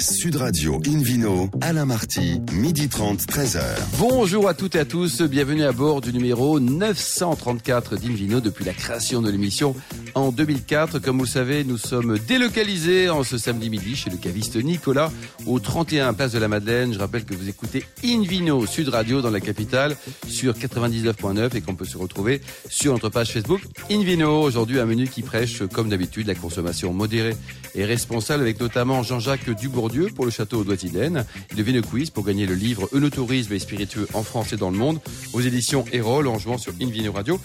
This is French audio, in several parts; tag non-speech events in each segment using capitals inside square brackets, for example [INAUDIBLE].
Sud Radio Invino, Alain Marty, midi 30, 13h. Bonjour à toutes et à tous, bienvenue à bord du numéro 934 d'Invino depuis la création de l'émission en 2004. Comme vous le savez, nous sommes délocalisés en ce samedi midi chez le caviste Nicolas au 31 Place de la Madeleine. Je rappelle que vous écoutez Invino Sud Radio dans la capitale sur 99.9 et qu'on peut se retrouver sur notre page Facebook Invino. Aujourd'hui, un menu qui prêche, comme d'habitude, la consommation modérée et responsable avec notamment Jean-Jacques Dubourdieu pour le château d'Oitiden. Il devient le quiz pour gagner le livre Eunotourisme et spiritueux en France et dans le monde aux éditions Erol en jouant sur Invino Radio.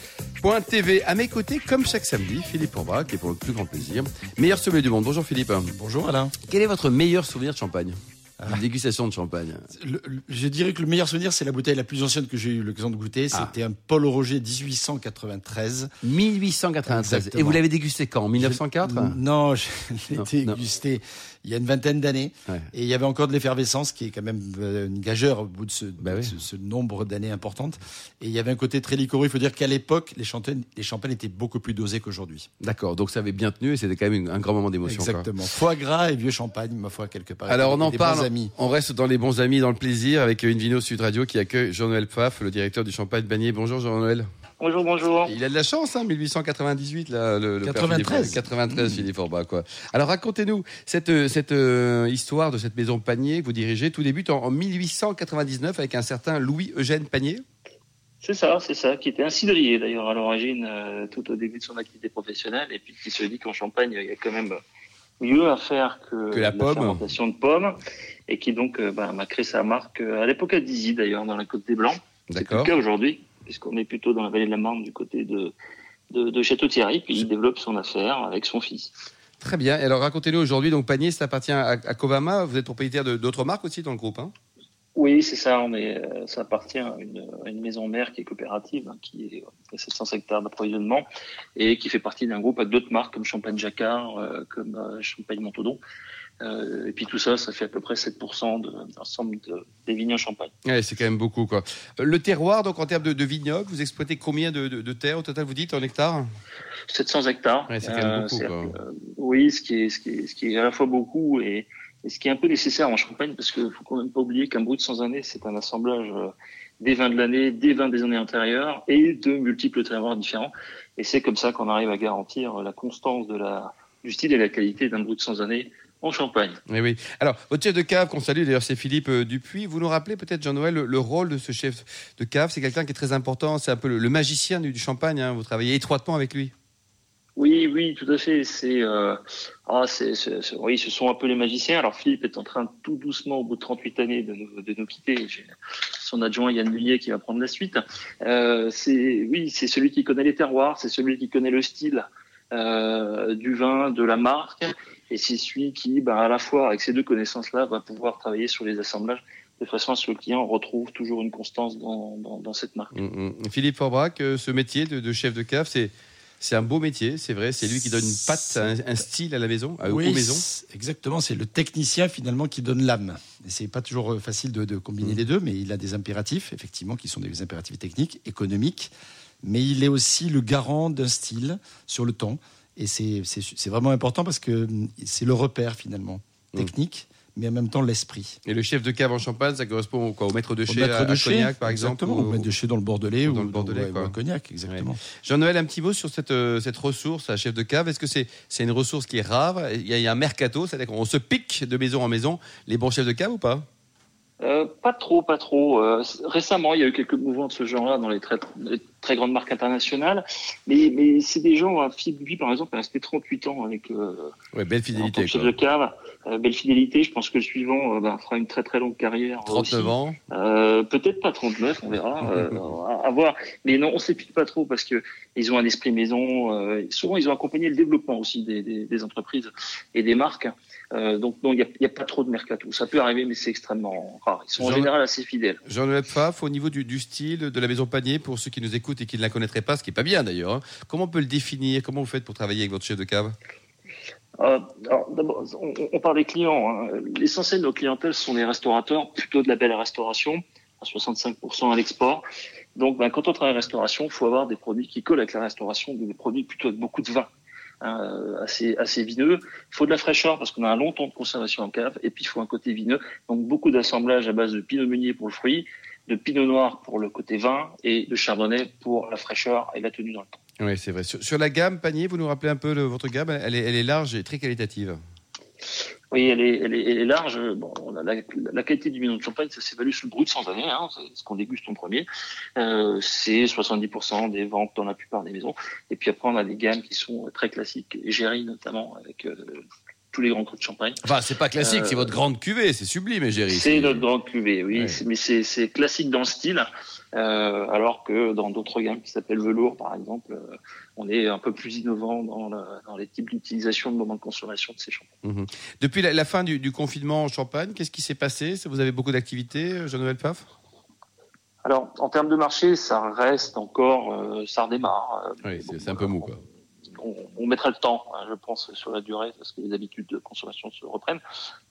TV. À mes côtés, comme chaque samedi, Orbach, qui est pour le plus grand plaisir. Meilleur sommelier du monde. Bonjour Philippe. Bonjour Alain. Quel est votre meilleur souvenir de champagne? Une dégustation de champagne. je dirais que le meilleur souvenir, c'est la bouteille la plus ancienne que j'ai eu l'occasion de goûter. Ah. C'était un Paul Roger 1893. 1893. Et vous l'avez dégusté quand? En 1904 Non, je [LAUGHS] l'ai dégusté il y a une vingtaine d'années. Et il y avait encore de l'effervescence, qui est quand même euh, une gageure au bout de ce, bah ce, nombre d'années importantes. Et il y avait un côté très liquoreux. Il faut dire qu'à l'époque, les champagnes, les champagnes étaient beaucoup plus dosés qu'aujourd'hui. D'accord, donc ça avait bien tenu et c'était quand même un grand moment d'émotion. Exactement. Foie gras et vieux champagne, ma foi, quelque part. Alors on en parle, on reste dans les bons amis, dans le plaisir, avec une Vino Sud Radio qui accueille Jean-Noël Pfaff, le directeur du Champagne Bagné. Bonjour Jean-Noël. Bonjour, bonjour. Il a de la chance, hein, 1898, là, le, 93. 93, Philippe Orba, quoi. Alors, racontez-nous cette, cette euh, histoire de cette maison Panier que vous dirigez. Tout débute en, 1899 avec un certain Louis-Eugène Panier. C'est ça, c'est ça, qui était un cidrier d'ailleurs à l'origine, euh, tout au début de son activité professionnelle, et puis qui se dit qu'en Champagne, il y a quand même mieux à faire que, la, pomme. fermentation de pommes, et qui donc euh, bah, m'a créé sa marque à l'époque à Dizy d'ailleurs, dans la Côte des Blancs. C'est le cas aujourd'hui puisqu'on est plutôt dans la vallée de la Marne du côté de, de, Château-Thierry, puis il développe son affaire avec son fils. Très bien. Et alors racontez-nous aujourd'hui, donc Panier, ça appartient à, Covama. Vous êtes propriétaire d'autres marques aussi dans le groupe hein? Oui, c'est ça. On est, euh, ça appartient à une, maison mère qui est coopérative, hein, qui est à 700 hectares d'approvisionnement et qui fait partie d'un groupe avec d'autres marques comme Champagne Jacquard, euh, comme euh, Champagne Montaudoin. Euh, et puis tout ça, ça fait à peu près 7% de l'ensemble des vignes en Champagne. Ouais, c'est quand même beaucoup. Quoi. Euh, le terroir, donc en termes de, de vignobles, vous exploitez combien de, terres au total, vous dites, en hectares? 700 hectares. Ouais, c'est quand même beaucoup. Euh, oui, ce qui, est, ce, qui est, ce qui est à la fois beaucoup et, ce qui est un peu nécessaire en Champagne, parce qu'il ne faut quand même pas oublier qu'un brut sans année, c'est un assemblage des vins de l'année, des vins des années antérieures et de multiples terroirs différents. Et c'est comme ça qu'on arrive à garantir la constance de la, du style et la qualité d'un brut sans année en Champagne. Oui, oui. Alors, votre chef de cave qu'on salue, d'ailleurs, c'est Philippe euh, Dupuis. Vous nous rappelez peut-être, Jean-Noël, le, rôle de ce chef de cave? C'est quelqu'un qui est très important, c'est un peu le, magicien du, champagne. Hein. Vous travaillez étroitement avec lui. Oui, oui, tout à fait. C'est, euh, ah, c'est, oui, ce sont un peu les magiciens. Alors Philippe est en train tout doucement, au bout de 38 années, de nous, de nous quitter. J'ai son adjoint Yann Mullier qui va prendre la suite. Euh, c'est, oui, c'est celui qui connaît les terroirs, c'est celui qui connaît le style euh, du vin, de la marque, et c'est celui qui, bah, à la fois, avec ces deux connaissances-là, va pouvoir travailler sur les assemblages de façon à ce que le client retrouve toujours une constance dans, dans, cette marque. Mm, mm. Philippe Forbrac, euh, ce métier de, chef de cave, c'est c'est un beau métier, c'est vrai. C'est lui qui donne une patte, un, style à la maison, à oui, maison. Exactement, c'est le technicien finalement qui donne l'âme. Et c'est pas toujours euh, facile de, combiner mm. les deux, mais il a des impératifs, effectivement, qui sont des impératifs techniques, économiques, mais il est aussi le garant d'un style sur le temps. Et c'est vraiment important parce que c'est le repère finalement mmh. technique. mais en même temps l'esprit. Et le chef de cave en Champagne, ça correspond au, quoi, au maître de chez à, de Cognac, par exemple Exactement, au maître de chez dans le Bordelais ou, dans le Bordelais, ou, Cognac, exactement. Jean-Noël, un petit mot sur cette, euh, cette ressource, à chef de cave. Est-ce que c'est une ressource qui est rare? Il y, a, il y a un mercato, c'est-à-dire qu'on se pique de maison en maison les bons chefs de cave ou pas? Euh, pas trop, pas trop. Euh, récemment, il y a eu quelques mouvements de ce genre-là dans les très, très, grandes marques internationales, mais, mais c'est des gens, hein, Philippe lui par exemple, est resté 38 ans avec euh, ouais, belle fidélité, chef de cave, belle fidélité. Je pense que le suivant bah, fera une très très longue carrière. 39 ans. Peut-être pas 39, on verra, [LAUGHS] à, voir. Mais non, on s'épique pas trop parce que ils ont un esprit maison. souvent, ils ont accompagné le développement aussi des, des, des entreprises et des marques. Euh, donc non, il n'y a, pas trop de mercato. Ça peut arriver, mais c'est extrêmement rare. Ils sont en général assez fidèles. Jean-Noël Pfaff, au niveau du, style de la maison Panier, pour ceux qui nous écoutent et qui ne la connaîtraient pas, ce qui n'est pas bien d'ailleurs, hein, comment on peut le définir? Comment vous faites pour travailler avec votre chef de cave? Euh, d'abord, on, parle des clients. Hein. L'essentiel de nos clientèles sont les restaurateurs, plutôt de la belle restauration, à 65% à l'export. Donc, ben, quand on travaille restauration, il faut avoir des produits qui collent avec la restauration, des produits plutôt avec beaucoup de vin. Hein, assez, assez vineux. Il faut de la fraîcheur parce qu'on a un long temps de conservation en cave, et puis il faut un côté vineux. Donc beaucoup d'assemblage à base de pinot meunier pour le fruit, de pinot noir pour le côté vin et de chardonnay pour la fraîcheur et la tenue dans le temps. Oui, c'est vrai. Sur, la gamme panier, vous nous rappelez un peu votre gamme? Elle est large et très qualitative. Oui, elle est, elle est, large. Bon, la, qualité du vin de champagne, ça s'évalue sur le brut sans année, hein, ce qu'on déguste en premier. Euh, c'est 70% des ventes dans la plupart des maisons. Et puis après, on a des gammes qui sont très classiques, Géry notamment, avec euh, tous les grands crus de champagne. Enfin, c'est pas classique, c'est euh, votre grande cuvée, c'est sublime, Géry. C'est notre grande cuvée, oui, mais c'est classique dans le style. Euh, alors que dans d'autres gammes qui s'appellent velours, par exemple, euh, on est un peu plus innovant dans, dans les types d'utilisation de moments de consommation de ces champagnes. Mhm. Depuis la, fin du, confinement en Champagne, qu'est-ce qui s'est passé? Vous avez beaucoup d'activités, Jean-Noël Paf alors, en termes de marché, ça reste encore, ça redémarre. Oui, c'est un peu mou, quoi on, mettra le temps, hein, je pense, sur la durée, parce que les habitudes de consommation se reprennent.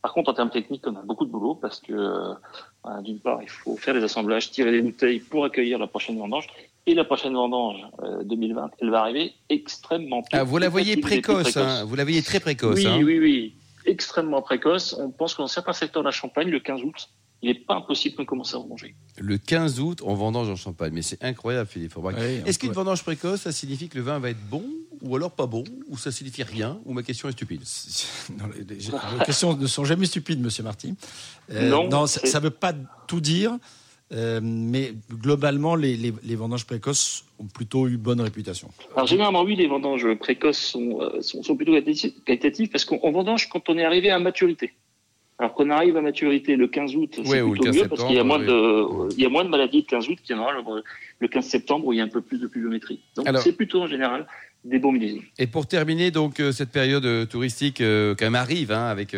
Par contre, en termes techniques, on a beaucoup de boulot, parce que, euh, d'une part, il faut faire des assemblages, tirer les bouteilles pour accueillir la prochaine vendange. Et la prochaine vendange 2020, euh, elle va arriver extrêmement tôt. Ah, vous la voyez précoce, hein, vous la voyez très précoce. Oui, hein. oui, oui, extrêmement précoce. On pense que dans certains secteurs de la Champagne, le 15 août, il n'est pas impossible qu'on commence à vendanger. Le 15 août, on vendange en Champagne. Mais c'est incroyable, Philippe Est-ce qu'une vendange précoce, ça signifie que le vin va être bon? Ou alors pas bon Ou ça signifie rien Ou ma question est stupide [LAUGHS] non, les, questions ne sont jamais stupides, monsieur Marty. Euh, non, ça ne veut pas tout dire. Euh, mais globalement, les, vendanges précoces ont plutôt eu bonne réputation. Alors généralement, oui, les vendanges précoces sont, euh, sont, sont plutôt qualitatives parce qu'on vendange quand on est arrivé à maturité. Alors qu'on arrive à maturité le 15 août, c'est plutôt mieux parce qu'il y a moins de, il y a moins de maladies le 15 août qu'il y en aura le, 15 septembre où il y a un peu plus de pluviométrie. Donc c'est plutôt en général des bons millésimes. Et pour terminer, donc euh, cette période euh, touristique euh, quand même arrive, hein, avec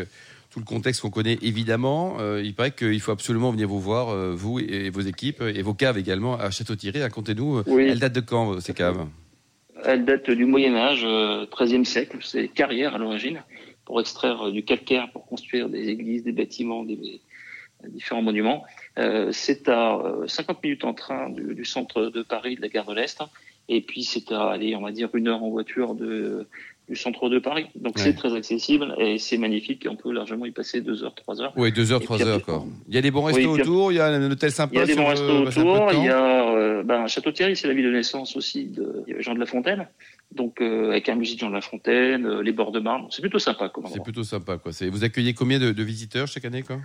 tout le contexte qu'on connaît évidemment. il paraît qu'il faut absolument venir vous voir, vous et, vos équipes, et vos caves également à Château-Thierry. Racontez-nous, elles datent de quand ces caves? Elles datent du Moyen Âge, 13e siècle. C'est carrière à l'origine pour extraire du calcaire pour construire des églises, des bâtiments, des, différents monuments. Euh, c'est à 50 euh, minutes en train du, centre de Paris, de la gare de l'Est, et puis c'est à aller, on va dire, une heure en voiture de, du centre de Paris. Donc c'est très accessible et c'est magnifique. On peut largement y passer deux heures, trois heures. Oui, deux heures, trois heures. Quoi. Il y a des bons restos autour, il y a un hôtel sympa. Il y a des bons restos autour. Il y a euh, ben, Château-Thierry, c'est la ville de naissance aussi de Jean de La Fontaine. Donc euh, avec un musée de Jean de La Fontaine, euh, les bords de Marne, c'est plutôt sympa. C'est plutôt sympa. Quoi. Vous accueillez combien de, de visiteurs chaque année quoi?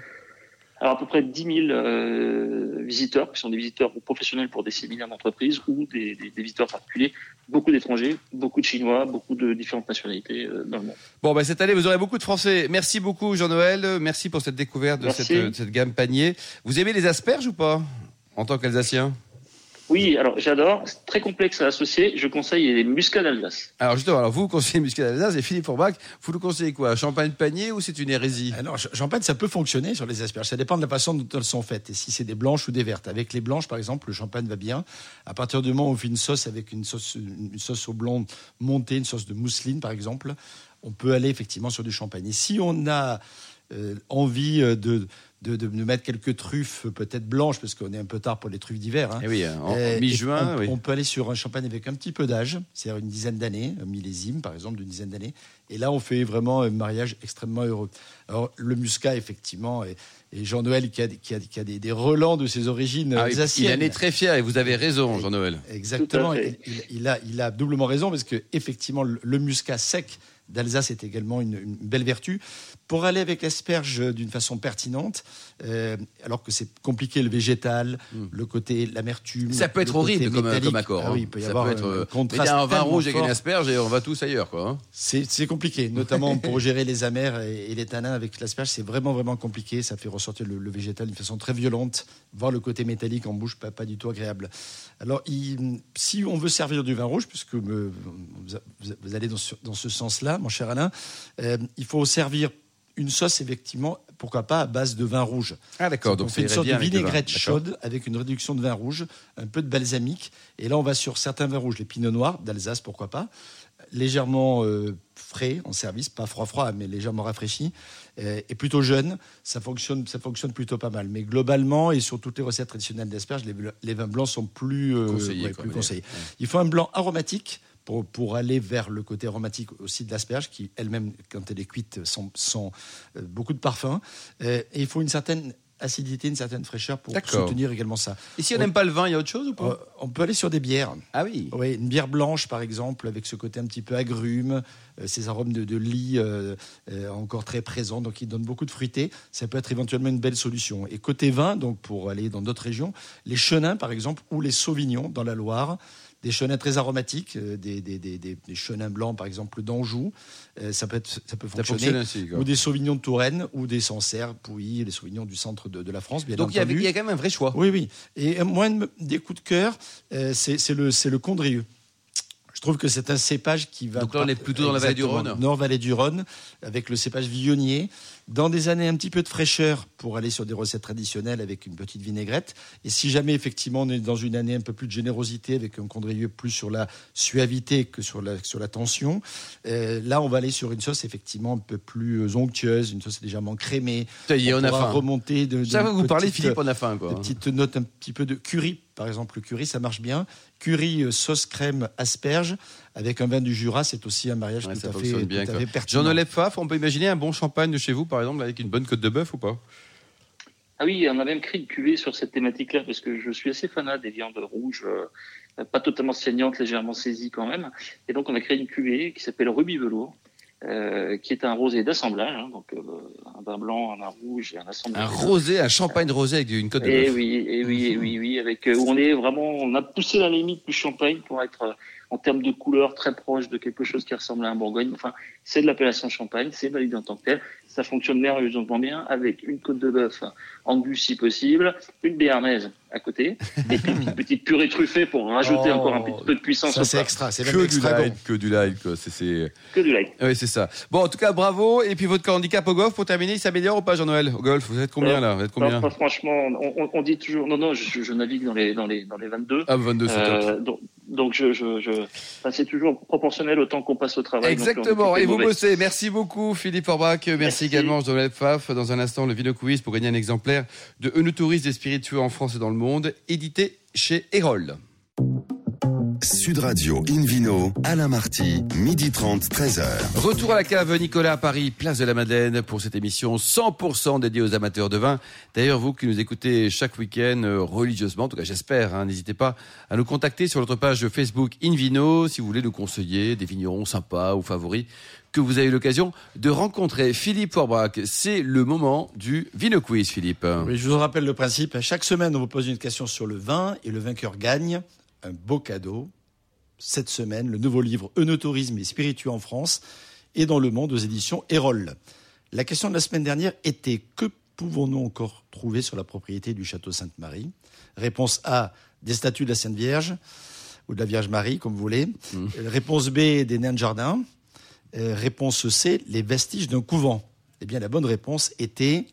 Alors à peu près 10 000 euh, visiteurs, qui sont des visiteurs professionnels pour des séminaires d'entreprise ou des, visiteurs particuliers, beaucoup d'étrangers, beaucoup de Chinois, beaucoup de différentes nationalités euh, dans le monde. Bon, bah, cette année, vous aurez beaucoup de Français. Merci beaucoup Jean-Noël, merci pour cette découverte de cette, cette, gamme panier. Vous aimez les asperges ou pas, en tant qu'Alsacien oui, alors j'adore. C'est très complexe à associer. Je conseille les muscades d'Alsace. Alors justement, alors vous conseillez muscades d'Alsace et Philippe Forbach, vous le conseillez quoi? Champagne panier ou c'est une hérésie? Alors champagne, ça peut fonctionner sur les asperges. Ça dépend de la façon dont elles sont faites et si c'est des blanches ou des vertes. Avec les blanches, par exemple, le champagne va bien. À partir du moment où on fait une sauce avec une sauce, une sauce au blanc montée, une sauce de mousseline, par exemple, on peut aller effectivement sur du champagne. Et si on a euh, envie euh, de de, de, mettre quelques truffes peut-être blanches, parce qu'on est un peu tard pour les truffes d'hiver. Hein. Eh oui, en, mi-juin. On, peut aller sur un champagne avec un petit peu d'âge, c'est-à-dire une dizaine d'années, un millésime par exemple d'une dizaine d'années. Et là, on fait vraiment un mariage extrêmement heureux. Alors, le muscat, effectivement, et, Jean-Noël qui a, qui a, qui a des, relents de ses origines ah, Il en est très fier, et vous avez raison, Jean-Noël. Exactement, il, a, il a doublement raison, parce que effectivement, le muscat sec d'Alsace est également une, belle vertu. Pour aller avec l'asperge d'une façon pertinente, euh, alors que c'est compliqué le végétal, hmm. le côté l'amertume. Ça peut être horrible comme, comme, accord. Ah oui, il peut y avoir un, euh, contraste. un vin rouge avec une asperge et on va tous ailleurs. quoi. Hein. C'est compliqué, notamment [LAUGHS] pour gérer les amers et, les tanins avec l'asperge. C'est vraiment, vraiment compliqué. Ça fait ressortir le, végétal d'une façon très violente, voir le côté métallique en bouche, pas, pas du tout agréable. Alors, si on veut servir du vin rouge, puisque vous, allez dans ce, dans ce sens-là, mon cher Alain, euh, il faut servir une sauce, effectivement, pourquoi pas à base de vin rouge. Ah d'accord, donc on fait une sorte de vinaigrette chaude avec une réduction de vin rouge, un peu de balsamique. Et là, on va sur certains vins rouges, les pinots noirs d'Alsace, pourquoi pas, légèrement euh, frais en service, pas froid-froid, mais légèrement rafraîchi, euh, et plutôt jeune. Ça fonctionne, ça fonctionne plutôt pas mal. Mais globalement, et sur toutes les recettes traditionnelles d'asperges, les, vins blancs sont plus, conseillés, plus conseillés. Il faut un blanc aromatique pour, pour aller vers le côté aromatique aussi de l'asperge, qui elle-même, quand elle est cuite, sent, sent, euh, beaucoup de parfum. Euh, et il faut une certaine acidité, une certaine fraîcheur pour soutenir également ça. Et si on n'aime pas le vin, il y a autre chose ou Euh, pas on peut aller sur des bières. Ah oui. Oui, une bière blanche, par exemple, avec ce côté un petit peu agrume, euh, ces arômes de, de lit euh, euh, encore très présents, donc qui donnent beaucoup de fruité. Ça peut être éventuellement une belle solution. Et côté vin, donc pour aller dans d'autres régions, les chenins, par exemple, ou les sauvignons dans la Loire, des chenins très aromatiques, euh, des, des, des, des- des chenins blancs, par exemple, d'Anjou, euh, ça peut, être, ça peut fonctionner. ainsi. Ou des sauvignons de Touraine, ou des Sancerre, Pouilly, les sauvignons du centre de, de la France, bien Donc il y, a, entendu. il y a quand même un vrai choix. Oui, oui. Et moi, des coups de cœur, euh, c'est le, le Condrieu. Je trouve que c'est un cépage qui va. Donc là, on est plutôt dans la vallée du Rhône. Nord-vallée du Rhône, avec le cépage vionnier, dans des années un petit peu de fraîcheur pour aller sur des recettes traditionnelles avec une petite vinaigrette. Et si jamais, effectivement, on est dans une année un peu plus de générosité, avec un Condrieu plus sur la suavité que sur la, sur la tension, euh, là, on va aller sur une sauce, effectivement, un peu plus euh, onctueuse, une sauce légèrement crémée. Ça y est, on a faim. remonter de. Ça de va vous parler, petites- Philippe, on a faim. Quoi. des petites notes un petit peu de curry, par exemple. Le curry, ça marche bien. Curry, euh, sauce crème, asperge, avec un vin du Jura, c'est aussi un mariage Ouais, tout, ça à fait, fonctionne bien, tout à fait pertinent. Pfaff, on peut imaginer un bon champagne de chez vous, par exemple, avec une bonne côte de bœuf ou pas? Ah oui, on a même créé une cuvée sur cette thématique-là parce que je suis assez fanat des viandes rouges, euh, pas totalement saignantes, légèrement saisies quand même. Et donc on a créé une cuvée qui s'appelle Ruby Velours, euh, qui est un rosé d'assemblage, hein, donc euh, un vin blanc, un vin rouge et un assemblage. Un rosé, un champagne rosé avec une côte de Et bœuf. oui, et oui, et oui, oui, avec euh, où on est vraiment, on a poussé la limite du champagne pour être euh, en termes de couleur très proche de quelque chose qui ressemble à un Bourgogne. Enfin, c'est de l'appellation champagne, c'est validé en tant que tel. Ça fonctionne merveilleusement bien avec une côte de bœuf angus si possible, une béarnaise à côté, et puis une petite purée truffée pour rajouter Oh, encore un petit peu de puissance Ça, c'est extra. C'est même Que du extra light, bon. que du light, quoi. C'est, c'est... Que du light. Oui, c'est ça. Bon, en tout cas, bravo. Et puis votre handicap au golf, pour terminer, il s'améliore ou pas, Jean-Noël Au golf, vous êtes combien là? Vous êtes combien? Non, pas franchement, on, on- on dit toujours, non, non, je, je navigue dans les, dans les, dans les 22. Ah, 22, c'est top. Euh, donc, je, je, je, enfin, c'est toujours proportionnel au temps qu'on passe au travail. Exactement. Et vous mauvais. bossez. Merci beaucoup, Philippe Orbach. Merci, Merci. également, Jean-Noël Pfaff. Dans un instant, le Quiz pour gagner un exemplaire de Eunotourisme des spiritueux en France et dans le monde, édité chez Erol. Sud Radio Invino, Alain Marty, midi 30, 13h. Retour à la cave Nicolas à Paris, place de la Madeleine pour cette émission 100% dédiée aux amateurs de vin. D'ailleurs, vous qui nous écoutez chaque week-end euh, religieusement, en tout cas j'espère, hein, n'hésitez pas à nous contacter sur notre page Facebook Invino si vous voulez nous conseiller des vignerons sympas ou favoris que vous avez eu l'occasion de rencontrer. Philippe Forbach, c'est le moment du Vino Quiz, Philippe. Oui, je vous rappelle le principe. Chaque semaine, on vous pose une question sur le vin et le vainqueur gagne un beau cadeau. Cette semaine, le nouveau livre Eunotourisme et spiritueux en France et dans le monde aux éditions Erol. La question de la semaine dernière était que pouvons-nous encore trouver sur la propriété du château Sainte-Marie? Réponse A, des statues de la Sainte Vierge ou de la Vierge Marie, comme vous voulez. Mmh. Euh, Réponse B, des nains de jardin. Euh, réponse C, les vestiges d'un couvent. Eh bien, la bonne réponse était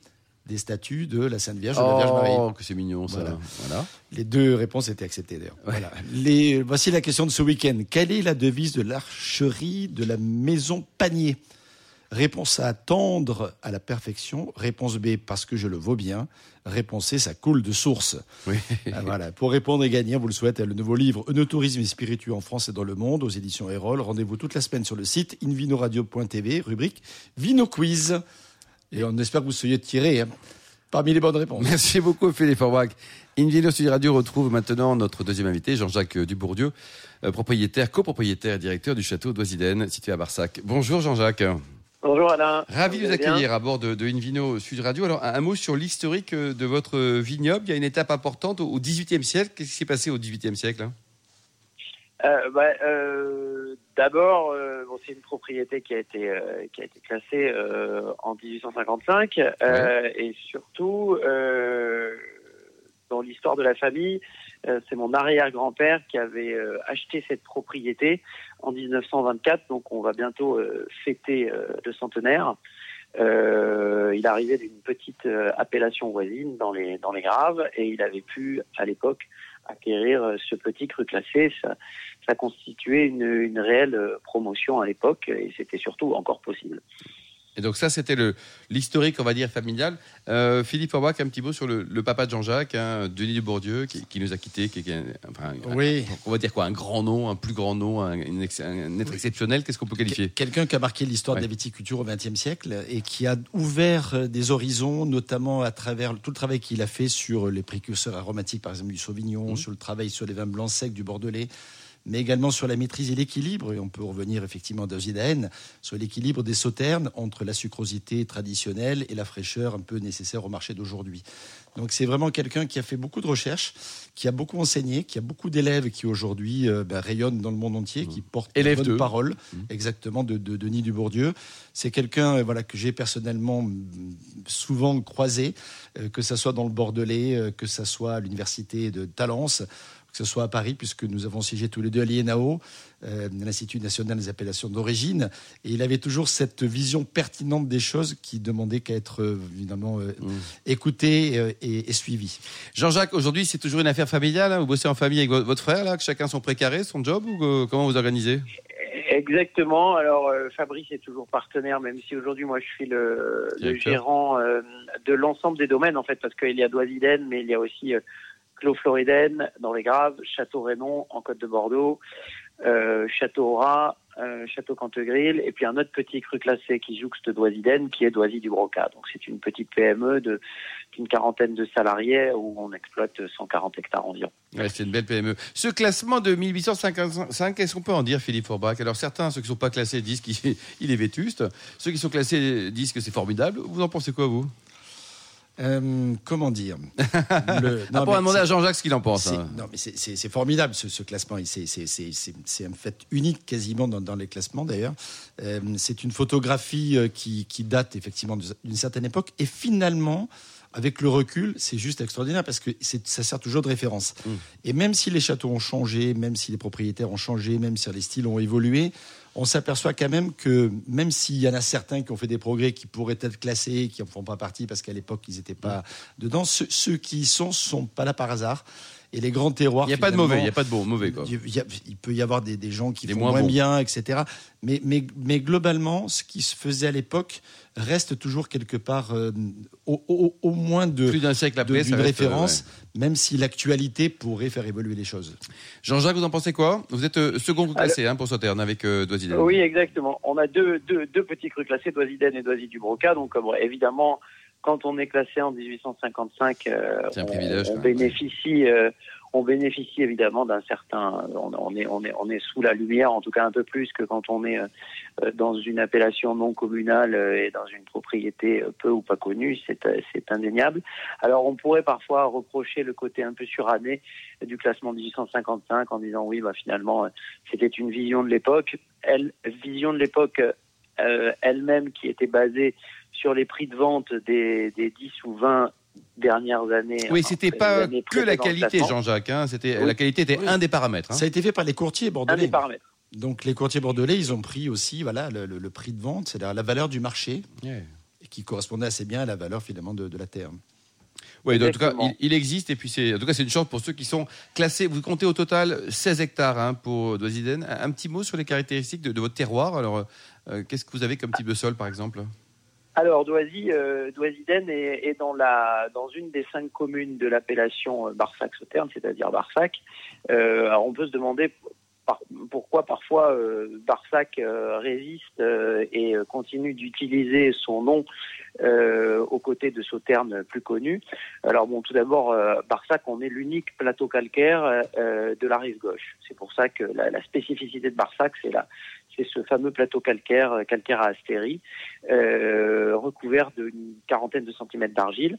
des statues de la Sainte Vierge ou de la Vierge Marie. Oh, que c'est mignon ça. Voilà. Voilà. Les deux réponses étaient acceptées d'ailleurs. Voilà. Les, voici la question de ce week-end. Quelle est la devise de l'archerie de la maison Panier? Réponse A, tendre à la perfection. Réponse B, parce que je le vaux bien. Réponse C, ça coule de source. Oui. Ah, voilà. Pour répondre et gagner, vous le souhaite, le nouveau livre Eunotourisme et spiritueux en France et dans le monde aux éditions Erol. Rendez-vous toute la semaine sur le site invinoradio.tv, rubrique Vino Quiz. Et on espère que vous soyez tirés hein, parmi les bonnes réponses. Merci beaucoup, Philippe Forbach. Invino Studio Radio retrouve maintenant notre deuxième invité, Jean-Jacques Dubourdieu, euh, propriétaire, copropriétaire et directeur du château d'Oisiden, situé à Barsac. Bonjour Jean-Jacques. Bonjour Alain. Ravi de vous accueillir à bord de, de Invino Sud Radio. Alors, un, un mot sur l'historique euh, de votre vignoble. Il y a une étape importante au XVIIIe siècle. Qu'est-ce qui s'est passé au XVIIIe siècle hein? Euh, bah, euh, D'abord, euh, bon, c'est une propriété qui a été euh, qui a été classée euh, en 1855 euh, et surtout euh, dans l'histoire de la famille, euh, c'est mon arrière-grand-père qui avait euh, acheté cette propriété en 1924. Donc, on va bientôt euh, fêter euh, le centenaire. Euh, il arrivait d'une petite euh, appellation voisine dans les dans les Graves et il avait pu à l'époque acquérir euh, ce petit cru classé. Ça, ça constituait une, une réelle euh, promotion à l'époque et c'était surtout encore possible. Et donc ça, c'était l'historique, on va dire, familial. Euh, Philippe Forbach, un petit mot sur le, papa de Jean-Jacques, hein, Denis de Bourdieu, qui, nous a quittés, qui, est enfin, oui. on va dire quoi, un grand nom, un plus grand nom, un, être exceptionnel. Qu'est-ce qu'on peut qualifier? Quelqu'un qui a marqué l'histoire de la viticulture au XXe siècle et qui a ouvert euh, des horizons, notamment à travers tout le travail qu'il a fait sur les précurseurs aromatiques, par exemple du Sauvignon, mmh. sur le travail sur les vins blancs secs du Bordelais mais également sur la maîtrise et l'équilibre, et on peut revenir effectivement à Dosidaen, sur l'équilibre des sauternes entre la sucrosité traditionnelle et la fraîcheur un peu nécessaire au marché d'aujourd'hui. Donc c'est vraiment quelqu'un qui a fait beaucoup de recherches, qui a beaucoup enseigné, qui a beaucoup d'élèves qui aujourd'hui euh, ben, rayonnent dans le monde entier, qui mmh. portent Élève de parole, mmh. exactement, de, Denis Dubourdieu. C'est quelqu'un euh, voilà, que j'ai personnellement mmh, souvent croisé, euh, que ce soit dans le Bordelais, que ce soit à l'université de Talence, que ce soit à Paris, puisque nous avons siégé tous les deux à l'INAO, euh, l'Institut national des appellations d'origine, et il avait toujours cette vision pertinente des choses qui demandait qu'à être euh, évidemment euh, mmh. écouté et, suivi. Jean-Jacques, aujourd'hui, c'est toujours une affaire familiale. Hein vous bossez en famille avec votre frère, là, que chacun son précaré, son job, ou comment vous organisez? Exactement. Alors Fabrice est toujours partenaire, même si aujourd'hui moi je suis le, gérant de l'ensemble des domaines en fait, parce qu'il y a Doisiden, mais il y a aussi Clos Floriden dans les Graves, Château Rénon en Côte de Bordeaux, euh, Château Rat, euh, Château Cantegril, et puis un autre petit cru classé qui jouxte Doisiden, qui est Doisy du Broca. Donc c'est une petite PME d'une quarantaine de salariés où on exploite 140 hectares environ. Ouais, c'est une belle PME. Ce classement de 1855, qu'est-ce qu'on peut en dire, Philippe Forbach Alors certains, ceux qui ne sont pas classés, disent qu'il [LAUGHS] est vétuste. Ceux qui sont classés disent que c'est formidable. Vous en pensez quoi, vous? Euh, comment dire [LAUGHS] le... non, On va demander à Jean-Jacques ce qu'il en pense. Hein. Non, mais c'est formidable ce, classement. C'est un fait unique quasiment dans, les classements d'ailleurs. Euh, c'est une photographie euh, qui, date effectivement d'une certaine époque et finalement. Avec le recul, c'est juste extraordinaire parce que ça sert toujours de référence. Mm. Et même si les châteaux ont changé, même si les propriétaires ont changé, même si les styles ont évolué, on s'aperçoit quand même que même s'il y en a certains qui ont fait des progrès qui pourraient être classés, qui n'en font pas partie parce qu'à l'époque ils n'étaient pas dedans, ceux, qui y sont sont pas là par hasard. Et les grands terroirs. Il n'y a pas de mauvais, il n'y a pas de bon, mauvais. Quoi. Il, peut y avoir des, gens qui font moins, bien, etc. Mais, mais, mais globalement, ce qui se faisait à l'époque reste toujours quelque part euh, au, au, moins de plus d'un siècle après, d'une référence, même si l'actualité pourrait faire évoluer les choses. Jean-Jacques, vous en pensez quoi? Vous êtes euh, second classé hein, pour Sauternes avec euh, Oui, exactement. On a deux, deux, deux petits crus classés, Doisiden et Doisy du Broca. Donc, évidemment, quand on est classé en 1855, on, bénéficie on bénéficie évidemment d'un certain, on, est, on, est, on est sous la lumière, en tout cas un peu plus que quand on est euh, dans une appellation non communale euh, et dans une propriété euh, peu ou pas connue, c'est indéniable. Alors on pourrait parfois reprocher le côté un peu suranné du classement 1855 en disant oui, bah, finalement c'était une vision de l'époque, elle vision de l'époque elle-même qui était basée sur les prix de vente des, des 10 ou 20 dernières années. Oui, c'était pas que la qualité, Jean-Jacques. Hein, c'était la qualité était un des paramètres. Hein. Ça a été fait par les courtiers bordelais. Un des paramètres. Donc les courtiers bordelais, ils ont pris aussi voilà le, prix de vente, c'est la, valeur du marché, et qui correspondait assez bien à la valeur finalement de, la terre. Oui, en tout cas, il, existe et puis c'est en tout cas c'est une chance pour ceux qui sont classés. Vous comptez au total 16 hectares hein, pour Doisiden. Un, petit mot sur les caractéristiques de, votre terroir. Alors, euh, qu'est-ce que vous avez comme type de sol, par exemple? Alors Doisy, euh, Doisiden est, dans une des cinq communes de l'appellation euh, Barsac-Sauterne, c'est-à-dire Barsac. Euh, alors on peut se demander pourquoi parfois Barsac résiste et continue d'utiliser son nom aux côtés de Sauterne plus connu. Alors bon, tout d'abord, Barsac, on est l'unique plateau calcaire de la rive gauche. C'est pour ça que la, la spécificité de Barsac, c'est la c'est ce fameux plateau calcaire, euh, calcaire à astérie, euh, recouvert d'une quarantaine de centimètres d'argile,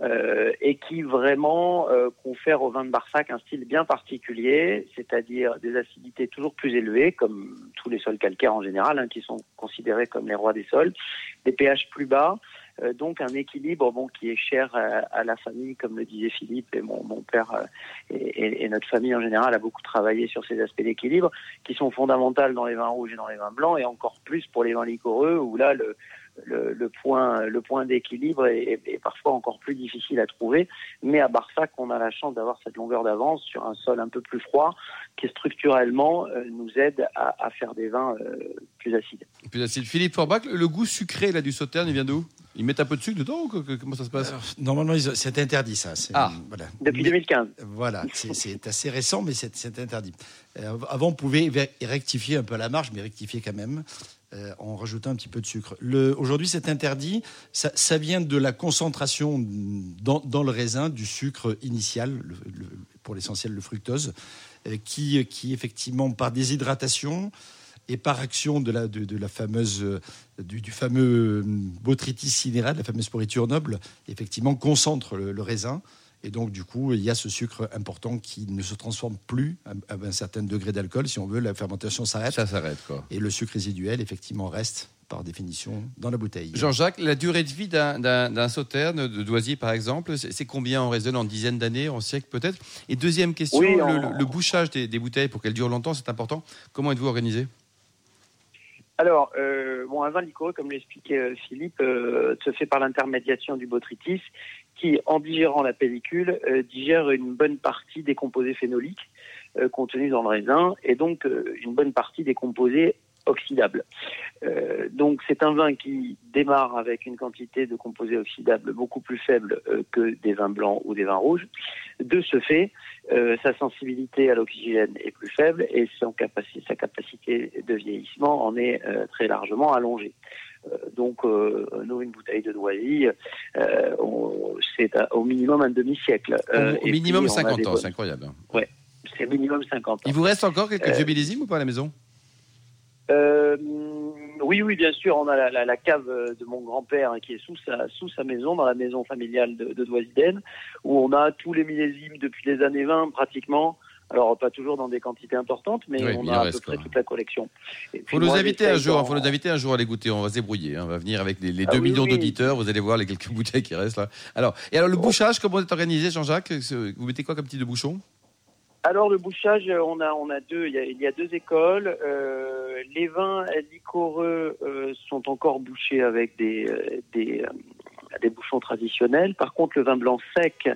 euh, et qui vraiment confère au vin de Barsac un style bien particulier, c'est-à-dire des acidités toujours plus élevées, comme tous les sols calcaires en général, hein, qui sont considérés comme les rois des sols, des pH plus bas, donc un équilibre bon, qui est cher à, la famille, comme le disait Philippe, et mon, père euh, et, notre famille en général a beaucoup travaillé sur ces aspects d'équilibre, qui sont fondamentaux dans les vins rouges et dans les vins blancs, et encore plus pour les vins liquoreux, où là, le, le, point, le point d'équilibre est, parfois encore plus difficile à trouver. Mais à Barsac, on a la chance d'avoir cette longueur d'avance sur un sol un peu plus froid qui structurellement euh, nous aide à, faire des vins euh, plus acides. Plus acides. Philippe Forbach, le goût sucré là, du sauterne, il vient d'où? Ils mettent un peu de sucre dedans ou comment ça se passe? Normalement, c'est interdit ça. Ah, voilà. depuis 2015. Voilà, c'est assez récent, mais c'est interdit. Euh, avant, on pouvait rectifier un peu à la marge, mais rectifier quand même. Euh, en rajoutant un petit peu de sucre. Aujourd'hui, c'est interdit. Ça, vient de la concentration dans, le raisin du sucre initial, pour l'essentiel le fructose, euh, qui, qui, effectivement, par déshydratation et par action de la, de, fameuse, du, fameux botrytis cinéral, la fameuse pourriture noble, effectivement, concentre le raisin et donc, du coup, il y a ce sucre important qui ne se transforme plus à, un certain degré d'alcool. Si on veut, la fermentation s'arrête. Ça s'arrête, quoi. Et le sucre résiduel, effectivement, reste par définition dans la bouteille. Jean-Jacques, la durée de vie d'un sauterne, de Doisier par exemple, c'est combien on raisonne en dizaines d'années, en siècles peut-être Et deuxième question, le, bouchage des, bouteilles pour qu'elles durent longtemps, c'est important. Comment êtes-vous organisé alors, euh, bon, un vin liquoreux, comme l'expliquait euh, Philippe, euh, se fait par l'intermédiation du botrytis qui, en digérant la pellicule, euh, digère une bonne partie des composés phénoliques euh, contenus dans le raisin et donc euh, une bonne partie des composés oxydables. donc c'est un vin qui démarre avec une quantité de composés oxydables beaucoup plus faible que des vins blancs ou des vins rouges. De ce fait, sa sensibilité à l'oxygène est plus faible et sa capacité de vieillissement en est très largement allongée. Euh, donc, euh, nous, une bouteille de Noisy, euh, c'est au minimum un demi-siècle. au minimum 50 ans, c'est incroyable. Oui, c'est minimum 50 ans. Il vous reste encore quelques vieux millésimes ou pas à la maison? Oui, oui, bien sûr. On a la, cave de mon grand-père qui est sous sa, sous sa maison, dans la maison familiale de, de où on a tous les millésimes depuis les années 20 pratiquement. Alors pas toujours dans des quantités importantes, mais on a à peu près toute la collection. Il faut nous inviter un jour, faut nous inviter un jour à les goûter. On va se débrouiller. Hein. On va venir avec les, 2 ah millions d'auditeurs. Vous allez voir les quelques [LAUGHS] bouteilles qui restent là. Alors, et alors le bouchage, comment est organisé, Jean-Jacques? Vous mettez quoi comme type de bouchon? Alors le bouchage, on a on a deux, il y a, deux écoles. Euh, les vins liquoreux euh, sont encore bouchés avec des euh, des, des bouchons traditionnels. Par contre, le vin blanc sec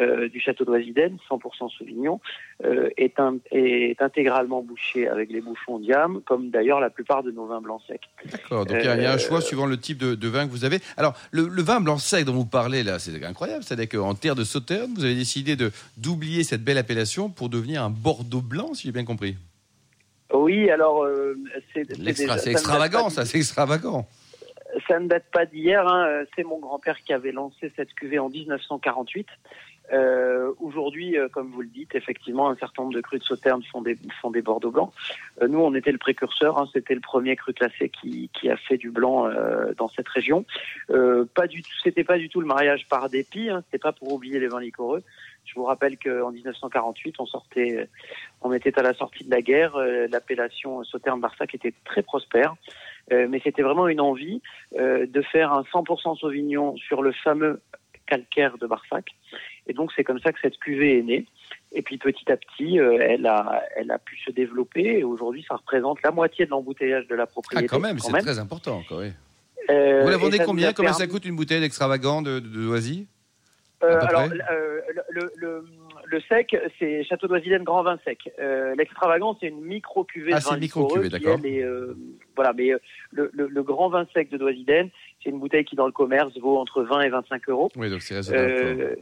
euh, du château d'Oisiden, 100% Sauvignon, euh, est, est, intégralement bouché avec les bouchons Diam, comme d'ailleurs la plupart de nos vins blancs secs. D'accord, donc il y, a un choix euh, suivant le type de, vin que vous avez. Alors, le, vin blanc sec dont vous parlez là, c'est incroyable, c'est-à-dire qu'en terre de Sauternes, vous avez décidé d'oublier cette belle appellation pour devenir un Bordeaux blanc, si j'ai bien compris. Oui, alors c'est extravagant, ça, c'est extravagant ça ne date pas d'hier. Hein. C'est mon grand-père qui avait lancé cette cuvée en 1948. Euh, Aujourd'hui, euh, comme vous le dites, effectivement, un certain nombre de crus de Sauternes font des, font des Bordeaux blancs. Euh, nous, on était le précurseur. Hein, C'était le premier cru classé qui, qui, a fait du blanc euh, dans cette région. pas du. C'était pas du tout le mariage par dépit. Hein, C'était pas pour oublier les vins liquoreux. Je vous rappelle qu'en 1948, on sortait, on était à la sortie de la guerre. L'appellation Sauterne-Barsac était très prospère. mais c'était vraiment une envie de faire un 100% Sauvignon sur le fameux calcaire de Barsac. Et donc c'est comme ça que cette cuvée est née. Et puis petit à petit, euh, elle, a, elle a pu se développer. Et aujourd'hui, ça représente la moitié de l'embouteillage de la propriété. Ah, quand même, c'est très important. Quoi, oui. Euh, Vous la vendez combien Combien ça coûte une bouteille d'extravagant de, de, euh, Alors, le, le, le, sec, c'est Château d'Oisiden Grand Vin Sec. L'extravagant, c'est une micro cuvée. Ah, c'est une micro cuvée, d'accord. voilà, mais le, Grand Vin Sec de Doisiden, c'est une bouteille qui dans le commerce vaut entre 20 et 25 euros. Oui, donc c'est raisonnable.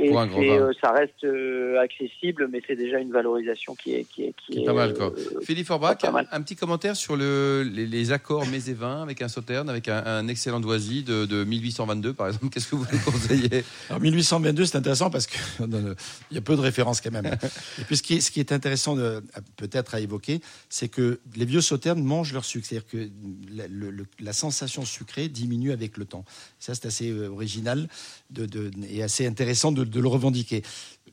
Et euh, ça reste euh, accessible, mais c'est déjà une valorisation qui est qui est qui, est, pas mal quoi. Euh, Philippe Orbach, un, petit commentaire sur le, les, accords mets et vins avec un sauterne, avec un, excellent doisy de, de, 1822 par exemple. Qu'est-ce que vous nous conseillez? Alors 1822, c'est intéressant parce qu'il [LAUGHS] y a peu de références quand même. et puis ce qui est, ce qui est intéressant peut-être à évoquer, c'est que les vieux sauternes mangent leur sucre, c'est-à-dire que la, la, sensation sucrée diminue avec le temps. Ça c'est assez original de, de, et assez intéressant de de le revendiquer.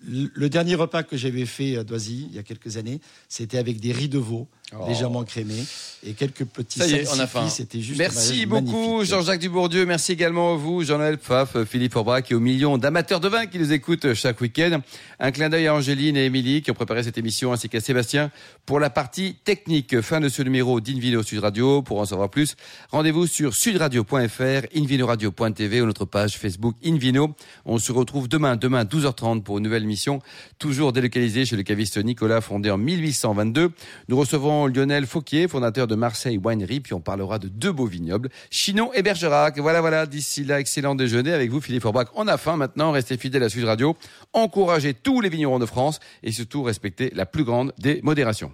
Le dernier repas que j'avais fait à Doisy, il y a quelques années, c'était avec des riz de veau Oh. légèrement crémé et quelques petits Ça y est, on a faim. C'était juste Merci beaucoup Jean-Jacques Dubourdieu. Merci également à vous, Jean-Noël Pfaff, Philippe Aubrac et aux millions d'amateurs de vin qui nous écoutent chaque week-end. Un clin d'œil à Angéline et Émilie qui ont préparé cette émission ainsi qu'à Sébastien pour la partie technique. Fin de ce numéro d'Invino Sud Radio. Pour en savoir plus, rendez-vous sur sudradio.fr, invinoradio.tv ou notre page Facebook Invino. On se retrouve demain, demain 12h30 pour une nouvelle toujours délocalisée chez le caviste Nicolas, fondé en 1822. Nous recevons Lionel Fauquier, fondateur de Marseille Winery, puis on parlera de deux beaux vignobles, Chinon et Bergerac. Voilà, voilà, d'ici là, excellent déjeuner avec vous, Philippe Forbach. On a faim maintenant, restez fidèles à Sud Radio, encouragez tous les vignerons de France et surtout respectez la plus grande des modérations.